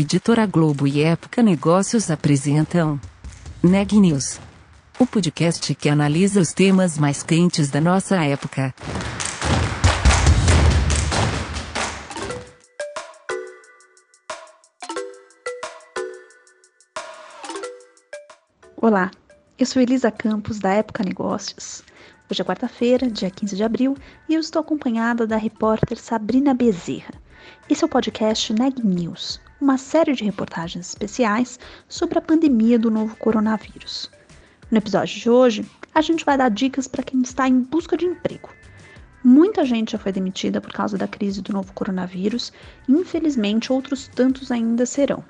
Editora Globo e Época Negócios apresentam Neg News, o podcast que analisa os temas mais quentes da nossa época. Olá, eu sou Elisa Campos da Época Negócios. Hoje é quarta-feira, dia 15 de abril, e eu estou acompanhada da repórter Sabrina Bezerra. Esse é o podcast Neg News, uma série de reportagens especiais sobre a pandemia do novo coronavírus. No episódio de hoje, a gente vai dar dicas para quem está em busca de emprego. Muita gente já foi demitida por causa da crise do novo coronavírus e, infelizmente, outros tantos ainda serão.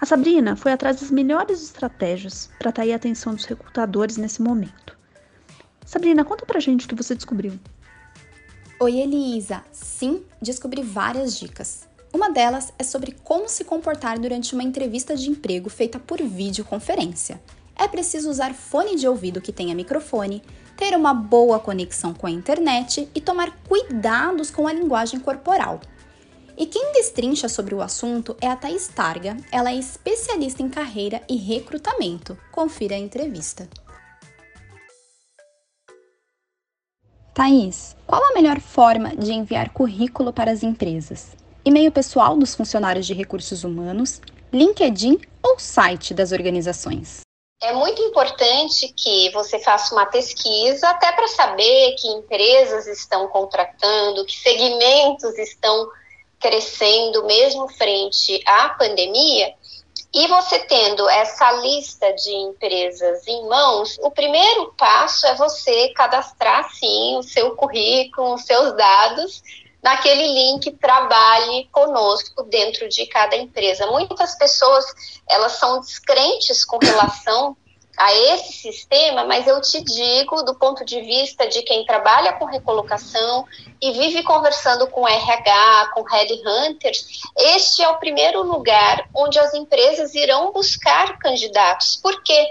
A Sabrina foi atrás das melhores estratégias para atrair a atenção dos recrutadores nesse momento. Sabrina, conta pra gente o que você descobriu. Oi, Elisa! Sim, descobri várias dicas. Uma delas é sobre como se comportar durante uma entrevista de emprego feita por videoconferência. É preciso usar fone de ouvido que tenha microfone, ter uma boa conexão com a internet e tomar cuidados com a linguagem corporal. E quem destrincha sobre o assunto é a Thaís Targa, ela é especialista em carreira e recrutamento. Confira a entrevista. Thaís, qual a melhor forma de enviar currículo para as empresas? E-mail pessoal dos funcionários de recursos humanos, LinkedIn ou site das organizações. É muito importante que você faça uma pesquisa até para saber que empresas estão contratando, que segmentos estão crescendo mesmo frente à pandemia. E você tendo essa lista de empresas em mãos, o primeiro passo é você cadastrar sim o seu currículo, os seus dados naquele link trabalhe conosco dentro de cada empresa. Muitas pessoas elas são descrentes com relação a esse sistema, mas eu te digo, do ponto de vista de quem trabalha com recolocação e vive conversando com RH, com headhunters, este é o primeiro lugar onde as empresas irão buscar candidatos. Por quê?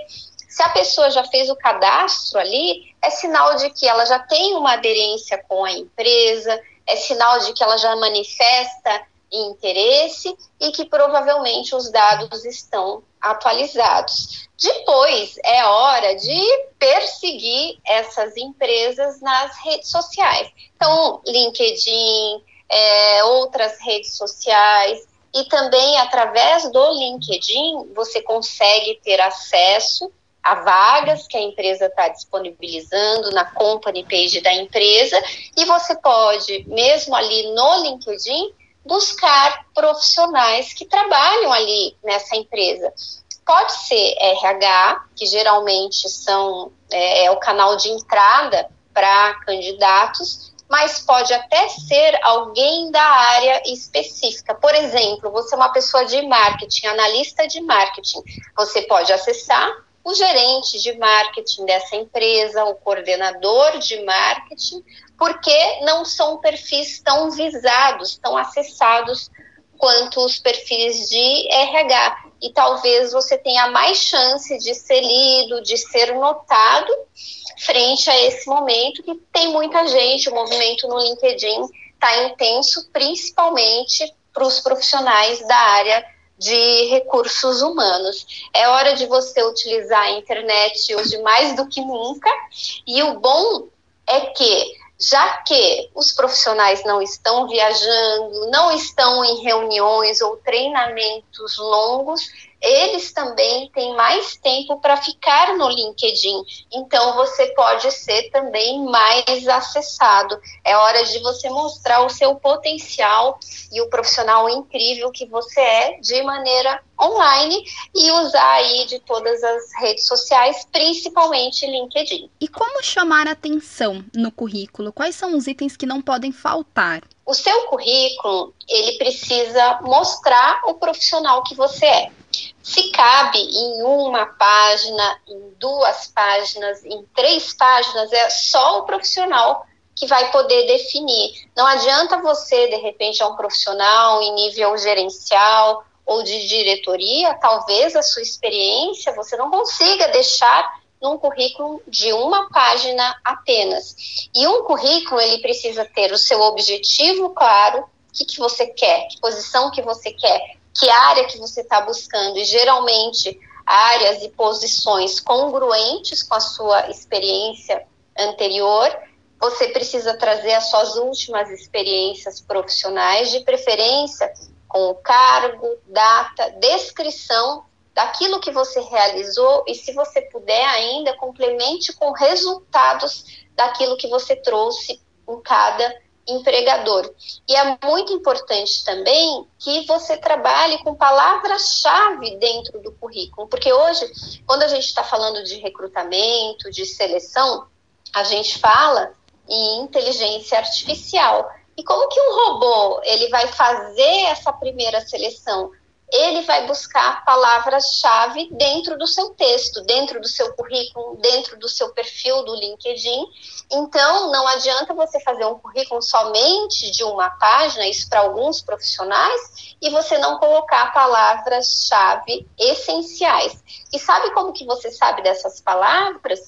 Se a pessoa já fez o cadastro ali, é sinal de que ela já tem uma aderência com a empresa, é sinal de que ela já manifesta interesse e que provavelmente os dados estão atualizados. Depois é hora de perseguir essas empresas nas redes sociais. Então, LinkedIn, é, outras redes sociais, e também através do LinkedIn você consegue ter acesso a vagas que a empresa está disponibilizando na company page da empresa e você pode, mesmo ali no LinkedIn, buscar profissionais que trabalham ali nessa empresa. Pode ser RH, que geralmente são é, é o canal de entrada para candidatos, mas pode até ser alguém da área específica. Por exemplo, você é uma pessoa de marketing, analista de marketing. Você pode acessar o gerente de marketing dessa empresa, o coordenador de marketing, porque não são perfis tão visados, tão acessados quanto os perfis de RH. E talvez você tenha mais chance de ser lido, de ser notado frente a esse momento que tem muita gente, o movimento no LinkedIn está intenso, principalmente para os profissionais da área de recursos humanos. É hora de você utilizar a internet hoje mais do que nunca, e o bom é que, já que os profissionais não estão viajando, não estão em reuniões ou treinamentos longos, eles também têm mais tempo para ficar no LinkedIn. Então, você pode ser também mais acessado. É hora de você mostrar o seu potencial e o profissional incrível que você é de maneira online e usar aí de todas as redes sociais, principalmente LinkedIn. E como chamar atenção no currículo? Quais são os itens que não podem faltar? O seu currículo, ele precisa mostrar o profissional que você é. Se cabe em uma página, em duas páginas, em três páginas, é só o profissional que vai poder definir. Não adianta você, de repente, é um profissional em nível gerencial ou de diretoria, talvez a sua experiência você não consiga deixar num currículo de uma página apenas. E um currículo, ele precisa ter o seu objetivo claro, o que, que você quer, que posição que você quer, que área que você está buscando, e geralmente áreas e posições congruentes com a sua experiência anterior, você precisa trazer as suas últimas experiências profissionais, de preferência com o cargo, data, descrição daquilo que você realizou e, se você puder ainda, complemente com resultados daquilo que você trouxe em cada empregador. E é muito importante também que você trabalhe com palavras-chave dentro do currículo, porque hoje, quando a gente está falando de recrutamento, de seleção, a gente fala em inteligência artificial. E como que um robô ele vai fazer essa primeira seleção? ele vai buscar palavras-chave dentro do seu texto, dentro do seu currículo, dentro do seu perfil do LinkedIn. Então, não adianta você fazer um currículo somente de uma página, isso para alguns profissionais, e você não colocar palavras-chave essenciais. E sabe como que você sabe dessas palavras?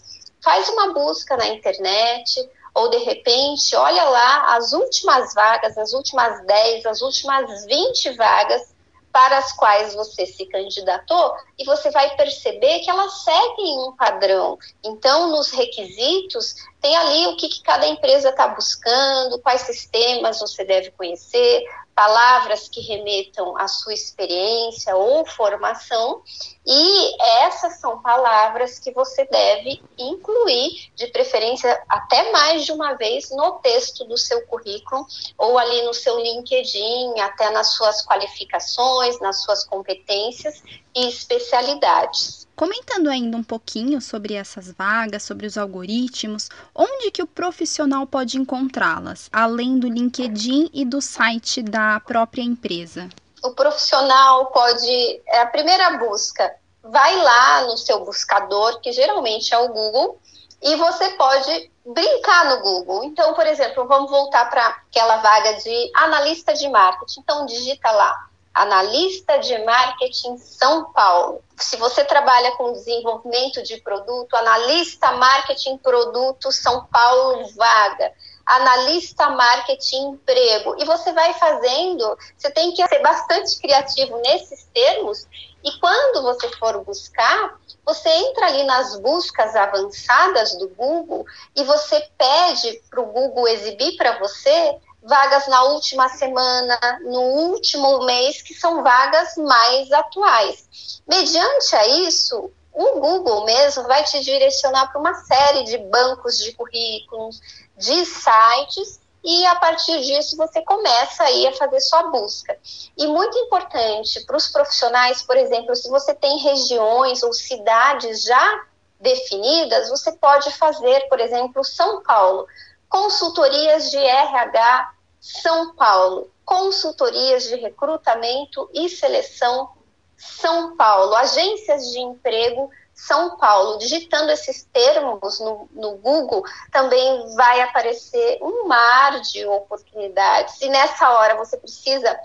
Faz uma busca na internet, ou de repente, olha lá as últimas vagas, as últimas 10, as últimas 20 vagas para as quais você se candidatou e você vai perceber que elas seguem um padrão. Então, nos requisitos, tem ali o que, que cada empresa está buscando, quais sistemas você deve conhecer, palavras que remetam à sua experiência ou formação, e essas são palavras que você deve incluir, de preferência até mais de uma vez, no texto do seu currículo, ou ali no seu LinkedIn, até nas suas qualificações, nas suas competências e especialidades. Comentando ainda um pouquinho sobre essas vagas, sobre os algoritmos, onde que o profissional pode encontrá-las, além do LinkedIn e do site da própria empresa? O profissional pode, é a primeira busca, vai lá no seu buscador, que geralmente é o Google, e você pode brincar no Google. Então, por exemplo, vamos voltar para aquela vaga de analista de marketing. Então, digita lá analista de marketing São Paulo. Se você trabalha com desenvolvimento de produto, analista marketing produto São Paulo vaga, analista marketing emprego. E você vai fazendo, você tem que ser bastante criativo nesses termos. E quando você for buscar, você entra ali nas buscas avançadas do Google e você pede para o Google exibir para você vagas na última semana, no último mês, que são vagas mais atuais. Mediante a isso, o Google mesmo vai te direcionar para uma série de bancos de currículos, de sites, e a partir disso você começa aí a fazer sua busca. E muito importante para os profissionais, por exemplo, se você tem regiões ou cidades já definidas, você pode fazer, por exemplo, São Paulo, consultorias de RH são Paulo, consultorias de recrutamento e seleção São Paulo, agências de emprego São Paulo. Digitando esses termos no, no Google, também vai aparecer um mar de oportunidades, e nessa hora você precisa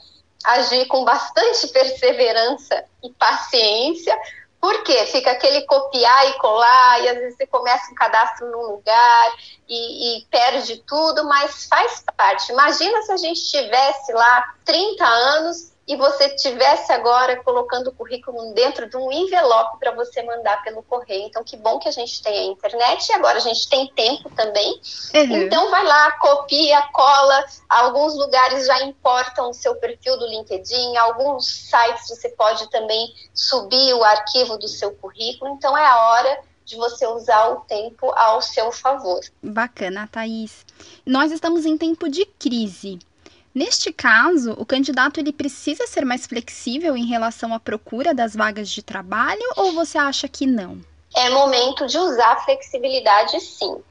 agir com bastante perseverança e paciência, por quê? Fica aquele copiar e colar, e às vezes você começa um cadastro num lugar e, e, perde tudo, mas faz parte. Imagina se a gente tivesse lá 30 anos e você tivesse agora colocando o currículo dentro de um envelope para você mandar pelo correio. Então, que bom que a gente tem a internet e agora a gente tem tempo também. Uhum. Então, vai lá, copia, cola. Alguns lugares já importam o seu perfil do LinkedIn, alguns sites você pode também subir o arquivo do seu currículo. Então, é a hora de você usar o tempo ao seu favor. Bacana, Thaís. Nós estamos em tempo de crise. Neste caso, o candidato ele precisa ser mais flexível em relação à procura das vagas de trabalho ou você acha que não? É momento de usar a flexibilidade, sim.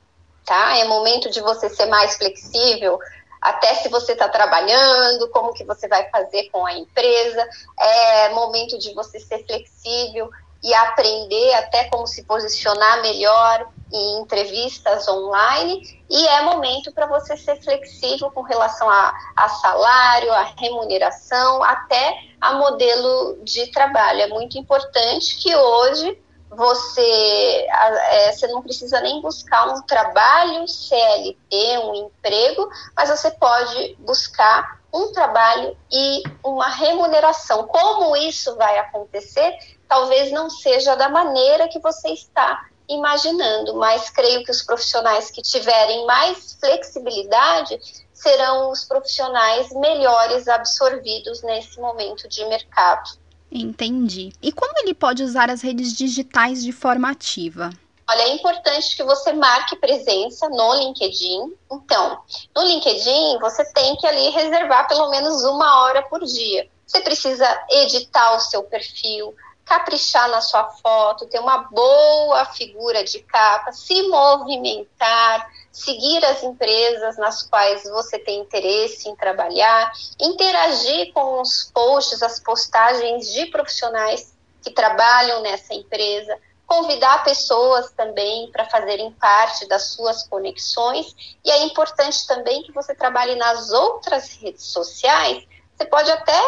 Tá? É momento de você ser mais flexível, até se você está trabalhando, como que você vai fazer com a empresa. É momento de você ser flexível e aprender até como se posicionar melhor em entrevistas online e é momento para você ser flexível com relação a, a, salário, a remuneração, até a modelo de trabalho. É muito importante que hoje você, é, você não precisa nem buscar um trabalho CLT, um emprego, mas você pode buscar um trabalho e uma remuneração. Como isso vai acontecer? Talvez não seja da maneira que você está imaginando, mas creio que os profissionais que tiverem mais flexibilidade serão os profissionais melhores absorvidos nesse momento de mercado. Entendi. E como ele pode usar as redes digitais de forma ativa? Olha, é importante que você marque presença no LinkedIn. Então, no LinkedIn, você tem que ali reservar pelo menos uma hora por dia. Você precisa editar o seu perfil, caprichar na sua foto, ter uma boa figura de capa, se movimentar, seguir as empresas nas quais você tem interesse em trabalhar, interagir com os posts, as postagens de profissionais que trabalham nessa empresa, convidar pessoas também para fazerem parte das suas conexões. E é importante também que você trabalhe nas outras redes sociais. Você pode até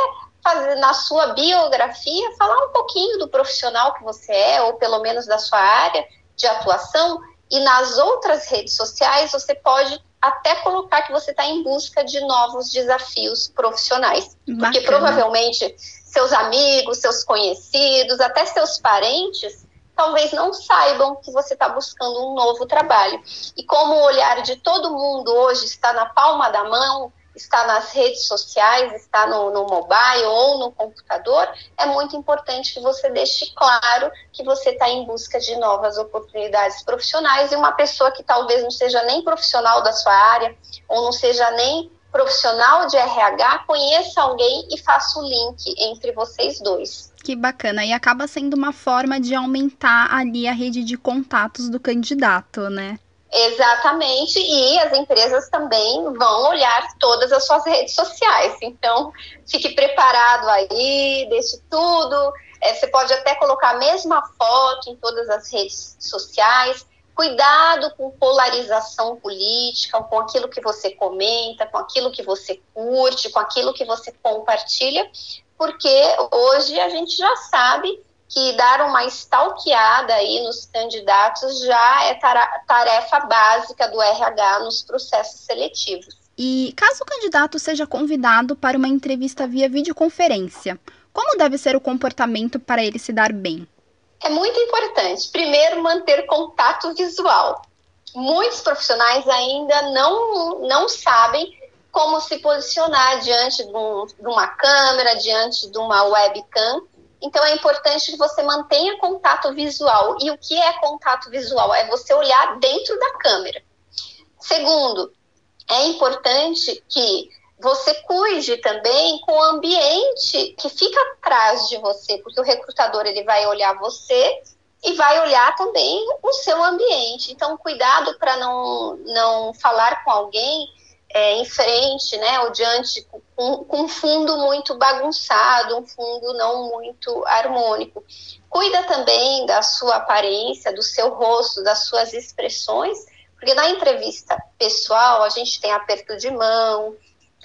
fazer na sua biografia, falar um pouquinho do profissional que você é, ou pelo menos da sua área de atuação, e nas outras redes sociais você pode até colocar que você está em busca de novos desafios profissionais. Bacana. Porque provavelmente seus amigos, seus conhecidos, até seus parentes, talvez não saibam que você está buscando um novo trabalho. E como o olhar de todo mundo hoje está na palma da mão, está nas redes sociais, está no, no mobile ou no computador, é muito importante que você deixe claro que você está em busca de novas oportunidades profissionais e uma pessoa que talvez não seja nem profissional da sua área ou não seja nem profissional de RH conheça alguém e faça o link entre vocês dois. Que bacana. E acaba sendo uma forma de aumentar ali a rede de contatos do candidato, né? Exatamente, e as empresas também vão olhar todas as suas redes sociais. Então, fique preparado aí, deixe tudo. É, você pode até colocar a mesma foto em todas as redes sociais. Cuidado com polarização política, com aquilo que você comenta, com aquilo que você curte, com aquilo que você compartilha, porque hoje a gente já sabe que dar uma stalkeada aí nos candidatos já é tarefa básica do RH nos processos seletivos. E caso o candidato seja convidado para uma entrevista via videoconferência, como deve ser o comportamento para ele se dar bem? É muito importante, primeiro, manter contato visual. Muitos profissionais ainda não, não sabem como se posicionar diante de, um, de uma câmera, diante de uma webcam, então é importante que você mantenha contato visual. E o que é contato visual? É você olhar dentro da câmera. Segundo, é importante que você cuide também com o ambiente que fica atrás de você, porque o recrutador ele vai olhar você e vai olhar também o seu ambiente. Então, cuidado para não, não falar com alguém é, em frente, né, ou diante, com, com um fundo muito bagunçado, um fundo não muito harmônico. Cuida também da sua aparência, do seu rosto, das suas expressões, porque na entrevista pessoal a gente tem aperto de mão,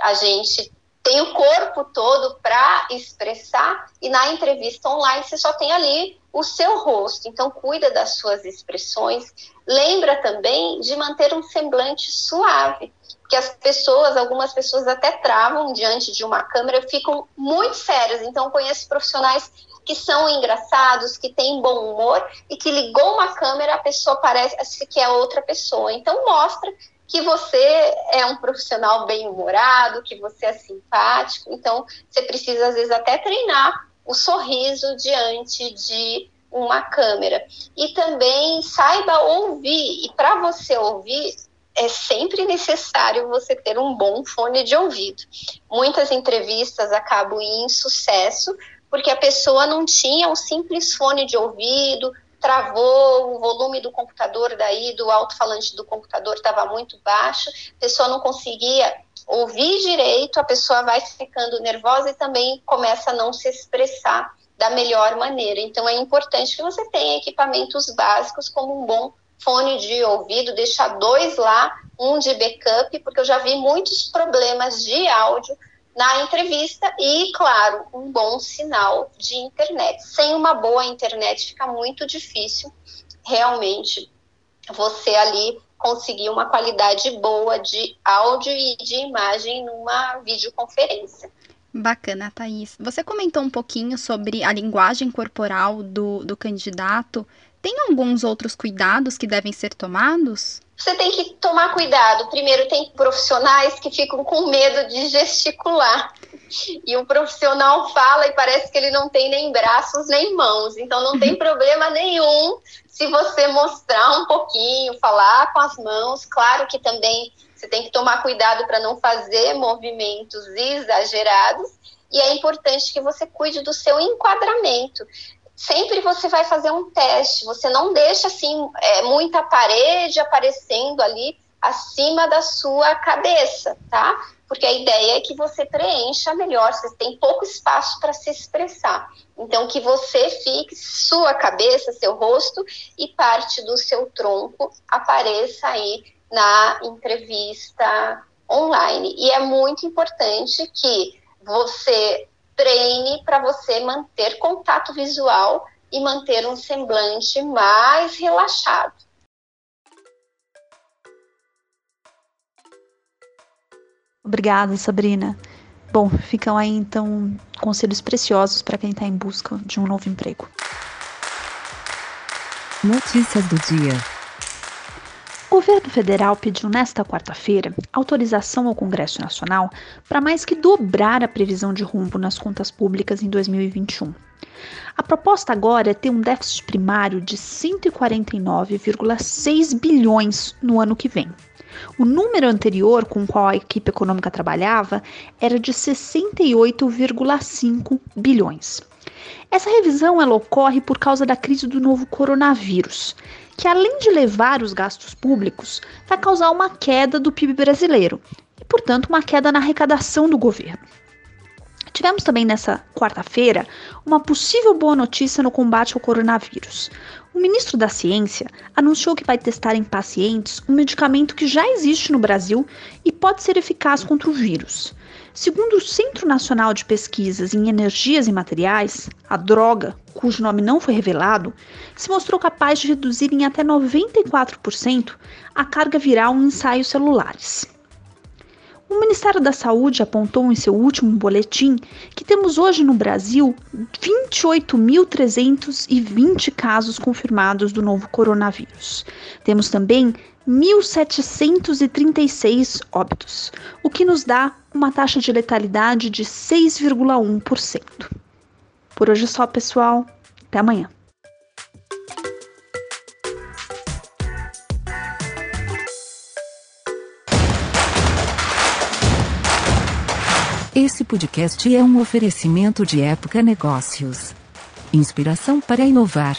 a gente tem o corpo todo para expressar, e na entrevista online você só tem ali o seu rosto. Então, cuida das suas expressões. Lembra também de manter um semblante suave que as pessoas, algumas pessoas até travam diante de uma câmera, ficam muito sérias. Então, conheço profissionais que são engraçados, que têm bom humor e que ligou uma câmera, a pessoa parece que é outra pessoa. Então, mostra que você é um profissional bem humorado, que você é simpático. Então, você precisa às vezes até treinar o sorriso diante de uma câmera. E também saiba ouvir. E para você ouvir, é sempre necessário você ter um bom fone de ouvido. Muitas entrevistas acabam em sucesso porque a pessoa não tinha um simples fone de ouvido, travou, o volume do computador daí, do alto-falante do computador estava muito baixo, a pessoa não conseguia ouvir direito, a pessoa vai ficando nervosa e também começa a não se expressar da melhor maneira. Então é importante que você tenha equipamentos básicos como um bom fone de ouvido, deixar dois lá, um de backup, porque eu já vi muitos problemas de áudio na entrevista e, claro, um bom sinal de internet. Sem uma boa internet fica muito difícil realmente você ali conseguir uma qualidade boa de áudio e de imagem numa videoconferência. Bacana, Thaís. Você comentou um pouquinho sobre a linguagem corporal do, do candidato. Tem alguns outros cuidados que devem ser tomados? Você tem que tomar cuidado. Primeiro, tem profissionais que ficam com medo de gesticular. E o profissional fala e parece que ele não tem nem braços nem mãos. Então, não tem problema nenhum se você mostrar um pouquinho, falar com as mãos. Claro que também você tem que tomar cuidado para não fazer movimentos exagerados. E é importante que você cuide do seu enquadramento sempre você vai fazer um teste. Você não deixa assim é, muita parede aparecendo ali acima da sua cabeça, tá? Porque a ideia é que você preencha melhor, você tem pouco espaço para se expressar. Então, que você fique, sua cabeça, seu rosto e parte do seu tronco apareça aí na entrevista online. E é muito importante que você treine para você manter contato visual e manter um semblante mais relaxado. Obrigada, Sabrina. Bom, ficam aí então conselhos preciosos para quem está em busca de um novo emprego. Notícias do dia. O governo federal pediu nesta quarta-feira autorização ao Congresso Nacional para mais que dobrar a previsão de rumbo nas contas públicas em 2021. A proposta agora é ter um déficit primário de 149,6 bilhões no ano que vem. O número anterior com o qual a equipe econômica trabalhava era de 68,5 bilhões. Essa revisão ela ocorre por causa da crise do novo coronavírus, que além de levar os gastos públicos, vai causar uma queda do PIB brasileiro e, portanto, uma queda na arrecadação do governo. Tivemos também nessa quarta-feira uma possível boa notícia no combate ao coronavírus. O ministro da Ciência anunciou que vai testar em pacientes um medicamento que já existe no Brasil e pode ser eficaz contra o vírus. Segundo o Centro Nacional de Pesquisas em Energias e Materiais, a droga, cujo nome não foi revelado, se mostrou capaz de reduzir em até 94% a carga viral em ensaios celulares. O Ministério da Saúde apontou em seu último boletim que temos hoje no Brasil 28.320 casos confirmados do novo coronavírus. Temos também 1.736 óbitos, o que nos dá uma taxa de letalidade de 6,1%. Por hoje é só, pessoal. Até amanhã. Esse podcast é um oferecimento de Época Negócios. Inspiração para inovar.